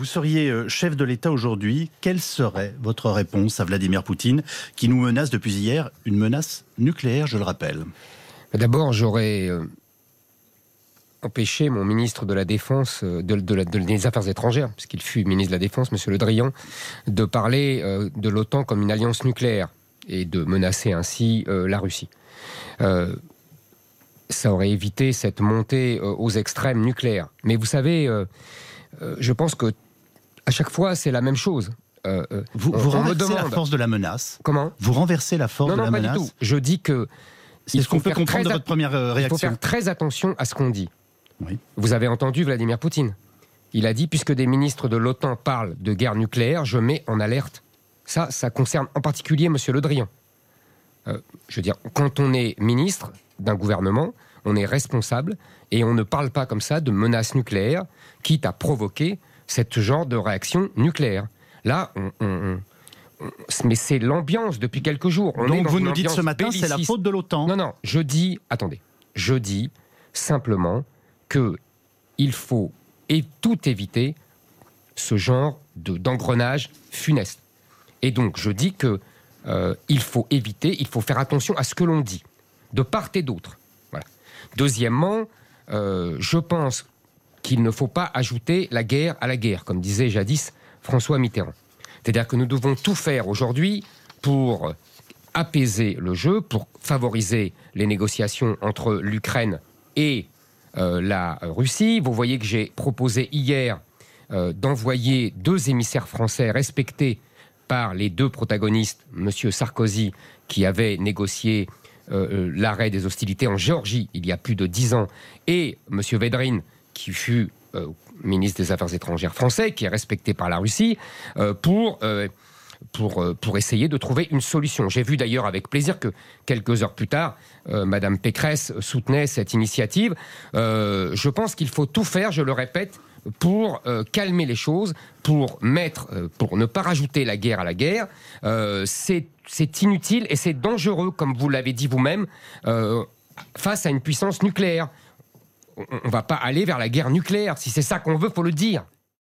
Vous seriez euh, chef de l'État aujourd'hui. Quelle serait votre réponse à Vladimir Poutine, qui nous menace depuis hier, une menace nucléaire, je le rappelle? D'abord, j'aurais euh, empêché mon ministre de la Défense, euh, de, des Affaires étrangères, puisqu'il fut ministre de la Défense, M. Le Drian, de parler de l'OTAN comme une alliance nucléaire et de menacer ainsi la Russie ça aurait évité cette montée aux extrêmes nucléaires. Mais vous savez, je pense que à chaque fois, c'est la même chose. Euh, euh, vous, vous renversez la force de la menace. Comment? Vous renversez la force de la menace. Du tout. Je dis que. C'est ce qu'on peut comprendre de votre première réaction. Il faut faire très attention à ce qu'on dit. Oui. Vous avez entendu Vladimir Poutine. Il a dit puisque des ministres de l'OTAN parlent de guerre nucléaire, je mets en alerte. Ça, ça concerne en particulier M. Le Drian. je veux dire, quand on est ministre d'un gouvernement, on est responsable et on ne parle pas comme ça de menaces nucléaires, quitte à provoquer ce genre de réaction nucléaire. Là, mais c'est l'ambiance depuis quelques jours. On Donc vous nous dites ce matin, c'est la faute de l'OTAN. Non, non, je dis, attendez, je dis simplement que il faut et tout éviter ce genre d'engrenage funeste. Et donc je dis que euh, il faut éviter, il faut faire attention à ce que l'on dit, de part et d'autre. Deuxièmement, euh, je pense qu'il ne faut pas ajouter la guerre à la guerre, comme disait jadis François Mitterrand. C'est-à-dire que nous devons tout faire aujourd'hui pour apaiser le jeu, pour favoriser les négociations entre l'Ukraine et euh, la Russie. Vous voyez que j'ai proposé hier euh, d'envoyer deux émissaires français respectés par les deux protagonistes, M. Sarkozy, qui avait négocié euh, l'arrêt des hostilités en Géorgie il y a plus de dix ans, et M. Védrine, qui fut euh, ministre des Affaires étrangères français, qui est respecté par la Russie, pour pour, pour essayer de trouver une solution. J'ai vu d'ailleurs avec plaisir que quelques heures plus tard, Madame Pécresse soutenait cette initiative. je pense qu'il faut tout faire, je le répète, pour calmer les choses, pour mettre, pour ne pas rajouter la guerre à la guerre. c'est inutile et c'est dangereux, comme vous l'avez dit vous-même, euh, face à une puissance nucléaire. On va pas aller vers la guerre nucléaire. Si c'est ça qu'on veut, faut le dire.